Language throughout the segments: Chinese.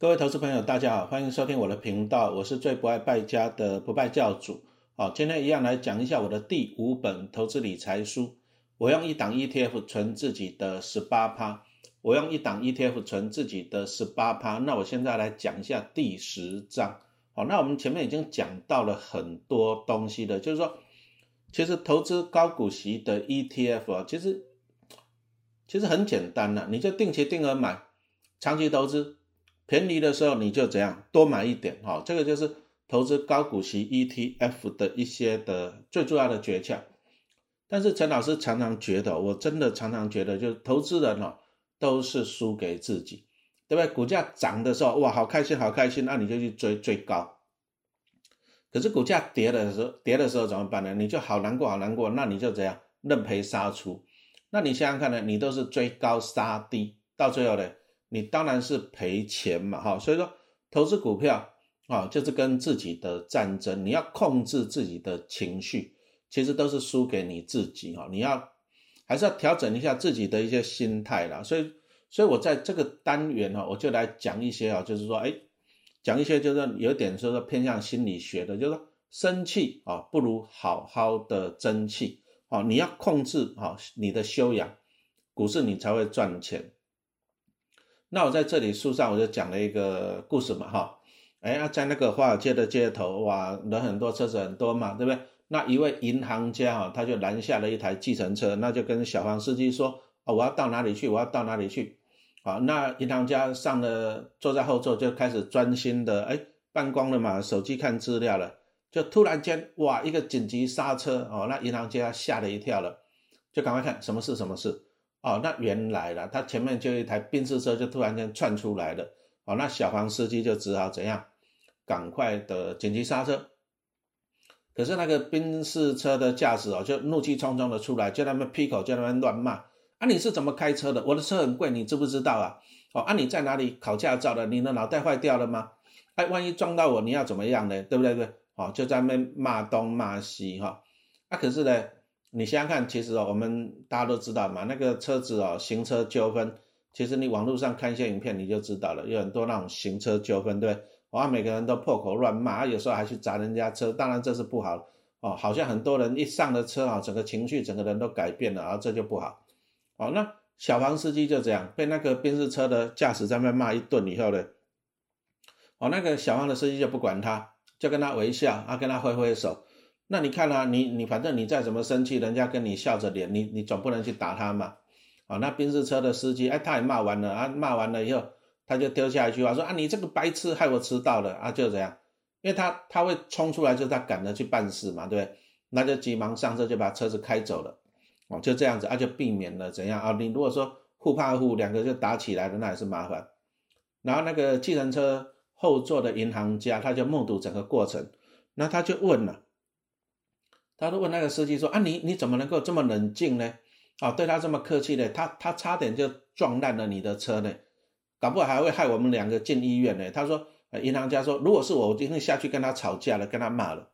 各位投资朋友，大家好，欢迎收听我的频道，我是最不爱败家的不败教主。好，今天一样来讲一下我的第五本投资理财书。我用一档 ETF 存自己的十八趴，我用一档 ETF 存自己的十八趴。那我现在来讲一下第十章。好，那我们前面已经讲到了很多东西了，就是说，其实投资高股息的 ETF 啊，其实其实很简单呐，你就定期定额买，长期投资。便宜的时候你就怎样多买一点哈，这个就是投资高股息 ETF 的一些的最重要的诀窍。但是陈老师常常觉得，我真的常常觉得，就是投资人哦都是输给自己，对不对？股价涨的时候哇，好开心，好开心，那你就去追追高。可是股价跌的时候，跌的时候怎么办呢？你就好难过，好难过，那你就怎样认赔杀出？那你想想看呢？你都是追高杀低，到最后呢？你当然是赔钱嘛，哈，所以说投资股票啊，就是跟自己的战争，你要控制自己的情绪，其实都是输给你自己哈，你要还是要调整一下自己的一些心态啦。所以，所以我在这个单元哈，我就来讲一些啊，就是说，哎，讲一些就是有点说说偏向心理学的，就是说生气啊，不如好好的争气啊，你要控制好你的修养，股市你才会赚钱。那我在这里书上我就讲了一个故事嘛，哈，哎，在那个华尔街的街头，哇，人很多，车子很多嘛，对不对？那一位银行家哈，他就拦下了一台计程车，那就跟小黄司机说，啊，我要到哪里去？我要到哪里去？好，那银行家上了，坐在后座就开始专心的，哎，办公了嘛，手机看资料了，就突然间，哇，一个紧急刹车，哦，那银行家吓了一跳了，就赶快看什么事？什么事？哦，那原来了，他前面就一台宾士车就突然间窜出来了，哦，那小黄司机就只好怎样，赶快的紧急刹车。可是那个宾士车的驾驶哦，就怒气冲冲的出来，就那么劈口，就那么乱骂啊！你是怎么开车的？我的车很贵，你知不知道啊？哦，啊，你在哪里考驾照的？你的脑袋坏掉了吗？哎，万一撞到我，你要怎么样呢？对不对？对，哦，就在那骂东骂西哈。啊，可是呢？你想想看，其实哦，我们大家都知道嘛，那个车子哦，行车纠纷，其实你网络上看一些影片，你就知道了，有很多那种行车纠纷，对不对？哇，每个人都破口乱骂，有时候还去砸人家车，当然这是不好哦。好像很多人一上了车啊，整个情绪，整个人都改变了，啊，这就不好。哦，那小黄司机就这样被那个宾士车的驾驶在那骂一顿以后呢，哦，那个小黄的司机就不管他，就跟他微笑，啊，跟他挥挥手。那你看啊，你你反正你再怎么生气，人家跟你笑着脸，你你总不能去打他嘛，啊，那宾士车的司机，哎，他也骂完了啊，骂完了以后，他就丢下一句话说啊，你这个白痴，害我迟到了啊，就这样，因为他他会冲出来，就他赶着去办事嘛，对不对？那就急忙上车就把车子开走了，哦，就这样子，啊，就避免了怎样啊？你如果说互怕互，两个就打起来了，那也是麻烦。然后那个计程车后座的银行家，他就目睹整个过程，那他就问了。他就问那个司机说：“啊，你你怎么能够这么冷静呢？啊，对他这么客气呢？他他差点就撞烂了你的车呢，搞不好还会害我们两个进医院呢。”他说：“银行家说，如果是我，我一定下去跟他吵架了，跟他骂了，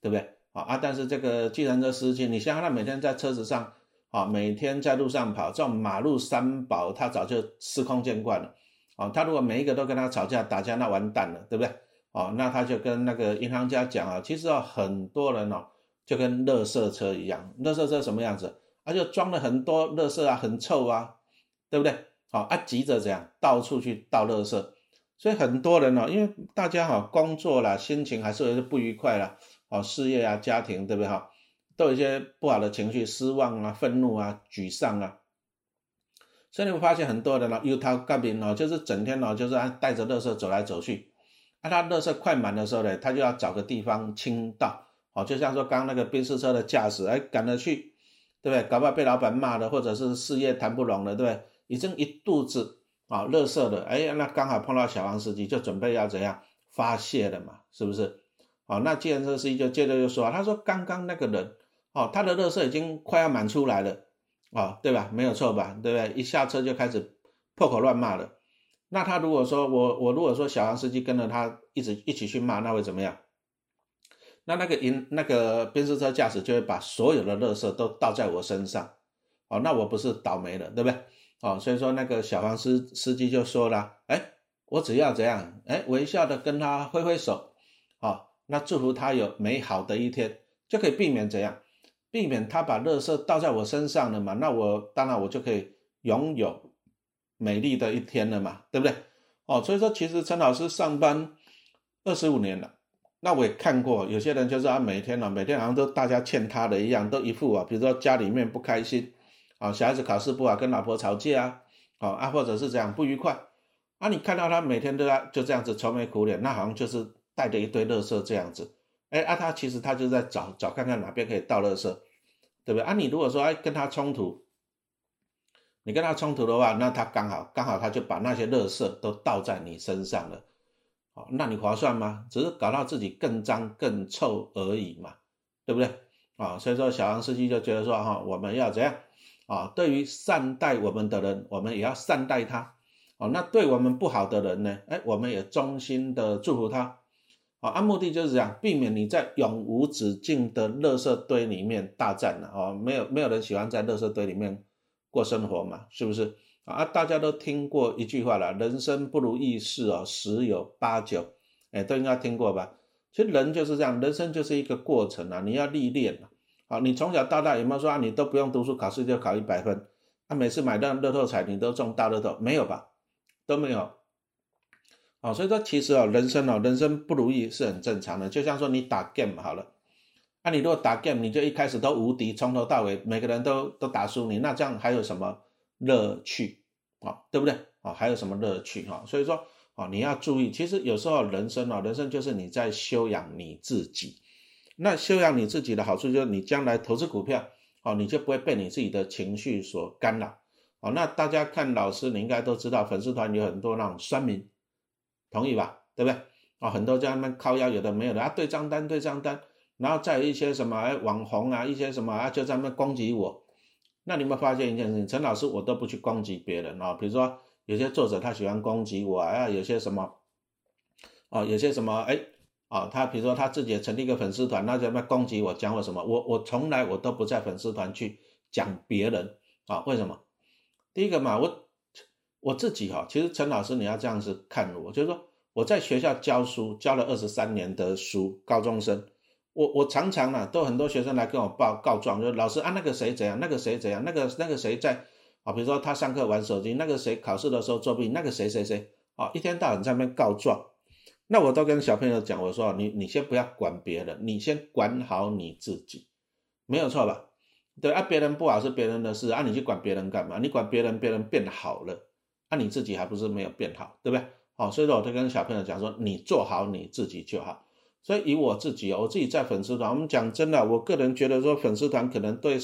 对不对？啊啊！但是这个计程车司机，你想想他每天在车子上，啊，每天在路上跑，这种马路三宝，他早就司空见惯了。啊，他如果每一个都跟他吵架打架，那完蛋了，对不对？啊，那他就跟那个银行家讲啊，其实啊，很多人哦。”就跟垃圾车一样，垃圾车什么样子？啊，就装了很多垃圾啊，很臭啊，对不对？好啊，急着这样到处去倒垃圾，所以很多人哦，因为大家哈工作啦，心情还是有些不愉快啦，哦，事业啊，家庭，对不对哈？都有一些不好的情绪，失望啊，愤怒啊，沮丧啊，所以你会发现很多人呢，有他干病哦，就是整天哦，就是带着垃圾走来走去，啊，他垃圾快满的时候呢，他就要找个地方倾倒。哦，就像说刚那个宾士车的驾驶，哎，赶着去，对不对？搞不好被老板骂了，或者是事业谈不拢了，对不对？已经一肚子啊，乐色了，哎，那刚好碰到小黄司机，就准备要怎样发泄了嘛，是不是？哦，那既然这司机就接着就说，他说刚刚那个人，哦，他的乐色已经快要满出来了，哦，对吧？没有错吧？对不对？一下车就开始破口乱骂了。那他如果说我我如果说小黄司机跟着他一直一起去骂，那会怎么样？那那个银那个宾士车驾驶就会把所有的垃圾都倒在我身上，哦，那我不是倒霉了，对不对？哦，所以说那个小黄司司机就说了，哎，我只要怎样，哎，微笑的跟他挥挥手，哦，那祝福他有美好的一天，就可以避免怎样，避免他把垃圾倒在我身上了嘛，那我当然我就可以拥有美丽的一天了嘛，对不对？哦，所以说其实陈老师上班二十五年了。那我也看过，有些人就是啊，每天呢，每天好像都大家欠他的一样，都一副啊，比如说家里面不开心，啊，小孩子考试不好，跟老婆吵架啊，啊啊，或者是这样不愉快，啊，你看到他每天都在就这样子愁眉苦脸，那好像就是带着一堆垃圾这样子，哎啊，他其实他就在找找看看哪边可以倒垃圾，对不对？啊，你如果说哎跟他冲突，你跟他冲突的话，那他刚好刚好他就把那些垃圾都倒在你身上了。哦，那你划算吗？只是搞到自己更脏更臭而已嘛，对不对？啊，所以说小杨司机就觉得说哈，我们要怎样啊？对于善待我们的人，我们也要善待他。哦，那对我们不好的人呢？哎，我们也衷心的祝福他。啊，按目的就是这样，避免你在永无止境的垃圾堆里面大战了。哦，没有没有人喜欢在垃圾堆里面过生活嘛，是不是？啊，大家都听过一句话了，人生不如意事哦，十有八九，哎，都应该听过吧？其实人就是这样，人生就是一个过程啊，你要历练啊。好，你从小到大有没有说啊，你都不用读书，考试就考一百分？啊，每次买到乐透彩你都中大乐透，没有吧？都没有。好，所以说其实啊，人生哦，人生不如意是很正常的。就像说你打 game 好了，啊，你如果打 game，你就一开始都无敌，从头到尾每个人都都打输你，那这样还有什么？乐趣啊，对不对啊？还有什么乐趣哈？所以说啊，你要注意，其实有时候人生啊，人生就是你在修养你自己。那修养你自己的好处就是，你将来投资股票哦，你就不会被你自己的情绪所干扰哦。那大家看老师，你应该都知道，粉丝团有很多那种酸民，同意吧？对不对啊？很多在那边靠腰，有的没有的啊，对账单对账单，然后再有一些什么哎网红啊，一些什么啊，就在那攻击我。那你们发现一件事情，陈老师我都不去攻击别人啊，比如说有些作者他喜欢攻击我啊，有些什么，哦，有些什么，哎，啊，他比如说他自己成立一个粉丝团，那在那攻击我，讲我什么，我我从来我都不在粉丝团去讲别人啊，为什么？第一个嘛，我我自己哈，其实陈老师你要这样子看我，就是说我在学校教书，教了二十三年的书，高中生。我我常常啊，都很多学生来跟我报告状，说老师啊，那个谁怎样，那个谁怎样，那个那个谁在啊，比如说他上课玩手机，那个谁考试的时候作弊，那个谁谁谁啊，一天到晚在那边告状。那我都跟小朋友讲，我说你你先不要管别人，你先管好你自己，没有错吧？对啊，别人不好是别人的事啊，你去管别人干嘛？你管别人，别人变好了，啊，你自己还不是没有变好，对不对？好，所以说我就跟小朋友讲说，你做好你自己就好。所以以我自己我自己在粉丝团，我们讲真的，我个人觉得说粉丝团可能对，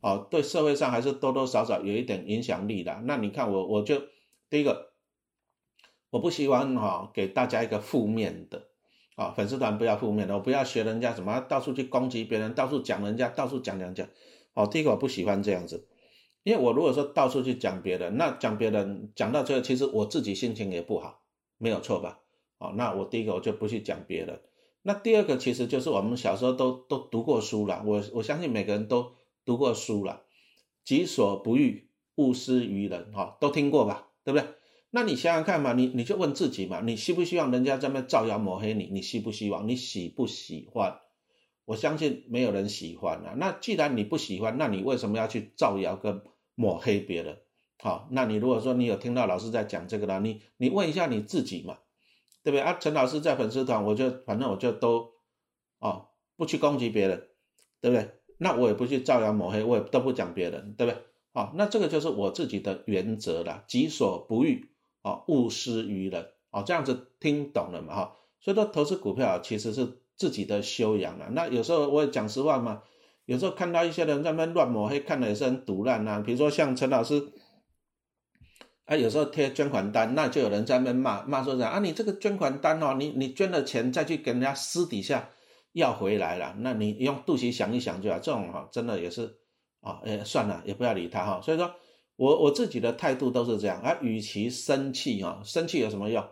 哦，对社会上还是多多少少有一点影响力的。那你看我，我就第一个，我不希望哈给大家一个负面的，啊，粉丝团不要负面的，我不要学人家什么到处去攻击别人，到处讲人家，到处讲讲讲，哦，第一个我不喜欢这样子，因为我如果说到处去讲别人，那讲别人讲到最后，其实我自己心情也不好，没有错吧？哦，那我第一个我就不去讲别人。那第二个其实就是我们小时候都都读过书了，我我相信每个人都读过书了，“己所不欲，勿施于人”哈，都听过吧，对不对？那你想想看嘛，你你就问自己嘛，你希不希望人家这么造谣抹黑你？你希不希望？你喜不喜欢？我相信没有人喜欢啊。那既然你不喜欢，那你为什么要去造谣跟抹黑别人？好，那你如果说你有听到老师在讲这个了，你你问一下你自己嘛。对不对啊？陈老师在粉丝团，我就反正我就都，哦，不去攻击别人，对不对？那我也不去造谣抹黑，我也都不讲别人，对不对？好，那这个就是我自己的原则了，己所不欲，哦，勿施于人，哦，这样子听懂了嘛？哈，所以说投资股票其实是自己的修养啊。那有时候我也讲实话嘛，有时候看到一些人在那乱抹黑，看的也是很毒烂呐。比如说像陈老师。啊，有时候贴捐款单，那就有人在那边骂骂说：“啊，你这个捐款单哦，你你捐了钱再去跟人家私底下要回来了，那你用肚脐想一想就好。”这种哈，真的也是啊，哎，算了，也不要理他哈。所以说，我我自己的态度都是这样啊。与其生气哈，生气有什么用？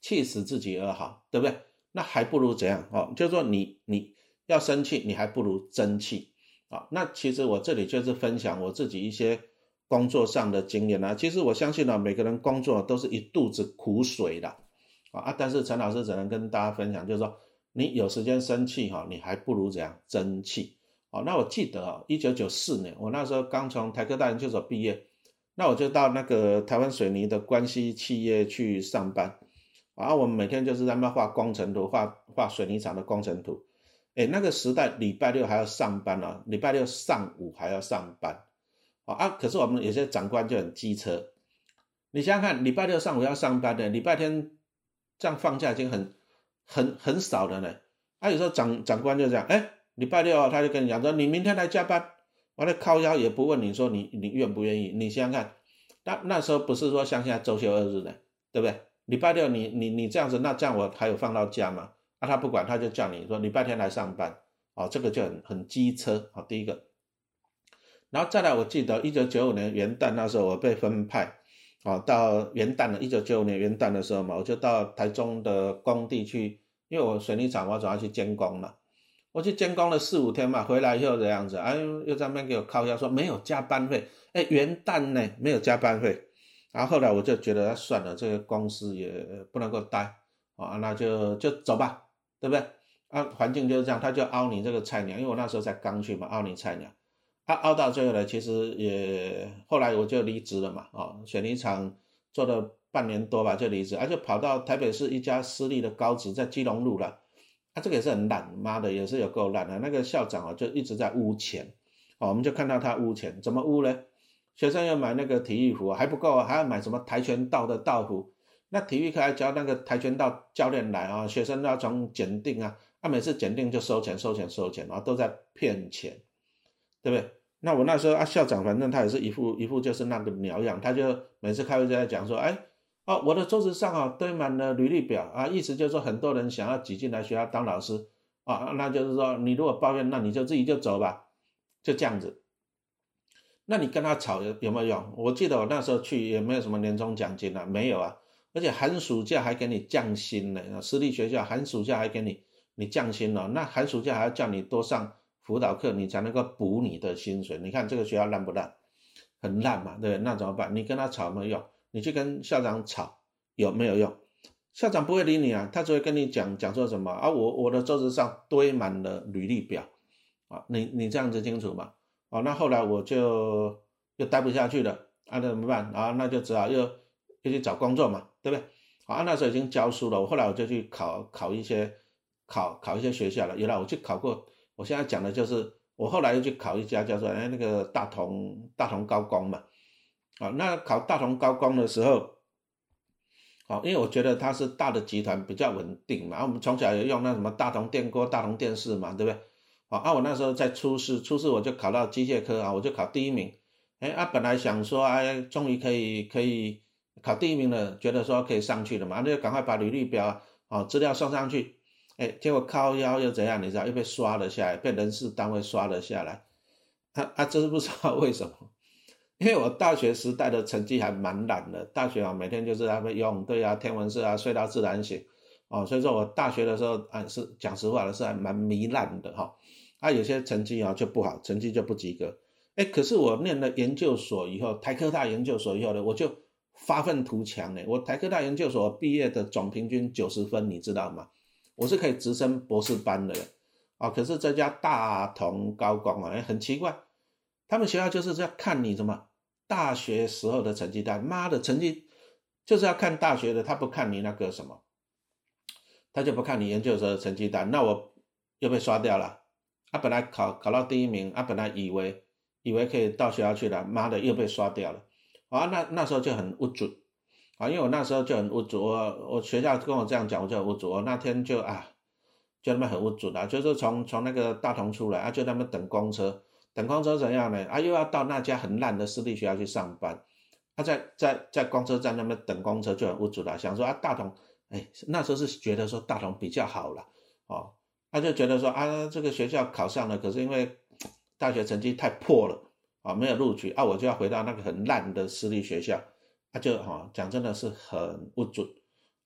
气死自己而好，对不对？那还不如怎样哦？就是说，你你要生气，你还不如争气啊。那其实我这里就是分享我自己一些。工作上的经验啊。其实我相信呢，每个人工作都是一肚子苦水的啊啊！但是陈老师只能跟大家分享，就是说你有时间生气哈，你还不如怎样争气哦。那我记得啊，一九九四年，我那时候刚从台科大研究所毕业，那我就到那个台湾水泥的关系企业去上班。然啊，我们每天就是在那画工程图，画画水泥厂的工程图。哎，那个时代礼拜六还要上班呢，礼拜六上午还要上班。啊，可是我们有些长官就很机车。你想想看，礼拜六上午要上班的，礼拜天这样放假已经很很很少了呢。啊，有时候长长官就这样，哎，礼拜六他就跟你讲说，你明天来加班，完了靠腰也不问你说你你愿不愿意。你想想看，那那时候不是说像现在周休二日的，对不对？礼拜六你你你这样子，那这样我还有放到假吗？啊，他不管，他就叫你说礼拜天来上班，哦，这个就很很机车，好，第一个，然后再来，我记得一九九五年元旦那时候我被分派，哦，到元旦了，一九九五年元旦的时候嘛，我就到台中的工地去，因为我水泥厂我总要去监工嘛，我去监工了四五天嘛，回来以后这样子，哎，又在那边给我靠下说没有加班费，哎，元旦呢没有加班费。然后后来我就觉得算了，这个公司也不能够待啊，那就就走吧，对不对？啊，环境就是这样，他就凹你这个菜鸟，因为我那时候才刚去嘛，凹你菜鸟，他熬到最后呢，其实也后来我就离职了嘛，啊，水泥厂做了半年多吧就离职，啊，就跑到台北市一家私立的高职，在基隆路了，啊，这个也是很烂，妈的也是有够烂的，那个校长啊就一直在污钱，哦，我们就看到他污钱，怎么污呢？学生要买那个体育服还不够，还要买什么跆拳道的道服？那体育课还教那个跆拳道教练来啊，学生要从检定啊，他每次检定就收钱收钱收钱啊，都在骗钱，对不对？那我那时候啊，校长反正他也是一副一副就是那个鸟样，他就每次开会就在讲说，哎，哦，我的桌子上啊堆满了履历表啊，意思就是说很多人想要挤进来学校当老师啊，那就是说你如果抱怨，那你就自己就走吧，就这样子。那你跟他吵有有没有用？我记得我那时候去也没有什么年终奖金啊，没有啊，而且寒暑假还给你降薪呢。私立学校寒暑假还给你你降薪了，那寒暑假还要叫你多上辅导课，你才能够补你的薪水。你看这个学校烂不烂？很烂嘛，对那怎么办？你跟他吵没有用，你去跟校长吵有没有用？校长不会理你啊，他只会跟你讲讲说什么啊？我我的桌子上堆满了履历表啊，你你这样子清楚吗？哦，那后来我就又待不下去了，啊，那怎么办？啊，那就只好又又去找工作嘛，对不对？啊，那时候已经教书了，我后来我就去考考一些考考一些学校了。原来我去考过，我现在讲的就是我后来又去考一家叫做哎那个大同大同高工嘛，啊，那考大同高工的时候，好，因为我觉得它是大的集团比较稳定嘛，我们从小也用那什么大同电锅、大同电视嘛，对不对？啊，我那时候在初试，初试我就考到机械科啊，我就考第一名。哎，啊，本来想说，哎，终于可以可以考第一名了，觉得说可以上去了嘛，那就赶快把履历表啊资料送上去。哎，结果靠腰又怎样？你知道，又被刷了下来，被人事单位刷了下来。啊啊，真是不知道 为什么。因为我大学时代的成绩还蛮烂的，大学啊每天就是在那用对啊天文社啊睡到自然醒。哦，所以说我大学的时候啊是讲实话的是还蛮糜烂的哈。啊，有些成绩啊就不好，成绩就不及格。哎，可是我念了研究所以后，台科大研究所以后呢，我就发愤图强呢。我台科大研究所毕业的总平均九十分，你知道吗？我是可以直升博士班的。啊，可是这家大同高工啊，哎，很奇怪，他们学校就是要看你什么大学时候的成绩单。妈的，成绩就是要看大学的，他不看你那个什么，他就不看你研究所的成绩单。那我又被刷掉了。他本来考考到第一名，他本来以为以为可以到学校去了，妈的又被刷掉了，啊，那那时候就很无助，啊，因为我那时候就很无助，我我学校跟我这样讲，我就很无助，我那天就啊，就那么很无助的，就是从从那个大同出来啊，就那么等公车，等公车怎样呢？啊，又要到那家很烂的私立学校去上班，他在在在公车站那边等公车就很无助了，想说啊，大同，哎，那时候是觉得说大同比较好了，哦。他就觉得说啊，这个学校考上了，可是因为大学成绩太破了啊，没有录取啊，我就要回到那个很烂的私立学校，他就哈讲真的是很无助，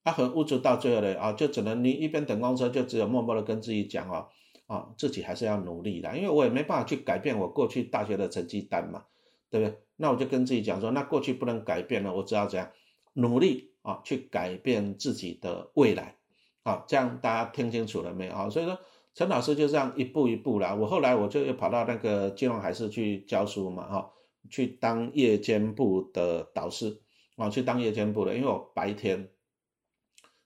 啊很无助到最后呢啊，就只能你一边等公车，就只有默默的跟自己讲哦，啊自己还是要努力的，因为我也没办法去改变我过去大学的成绩单嘛，对不对？那我就跟自己讲说，那过去不能改变了，我只要怎样努力啊，去改变自己的未来。好，这样大家听清楚了没有啊？所以说陈老师就这样一步一步啦。我后来我就又跑到那个金融海事去教书嘛，哈，去当夜间部的导师啊，去当夜间部的，因为我白天。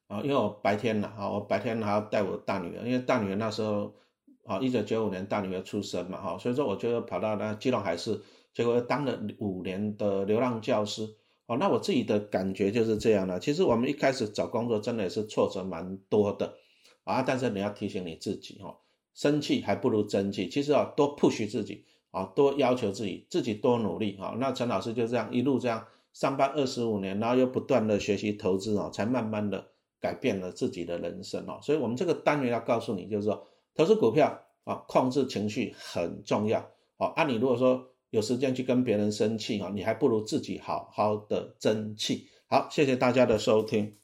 啊，因为我白天呢，啊，我白天还要带我大女儿，因为大女儿那时候，啊，一九九五年大女儿出生嘛，哈，所以说我就跑到那基隆海事，结果当了五年的流浪教师，哦，那我自己的感觉就是这样的。其实我们一开始找工作真的也是挫折蛮多的，啊，但是你要提醒你自己，哈，生气还不如争气。其实啊，多 push 自己，啊，多要求自己，自己多努力，啊，那陈老师就这样一路这样上班二十五年，然后又不断的学习投资，哦，才慢慢的。改变了自己的人生哦，所以我们这个单元要告诉你，就是说投资股票啊，控制情绪很重要哦。啊，你如果说有时间去跟别人生气啊，你还不如自己好好的争气。好，谢谢大家的收听。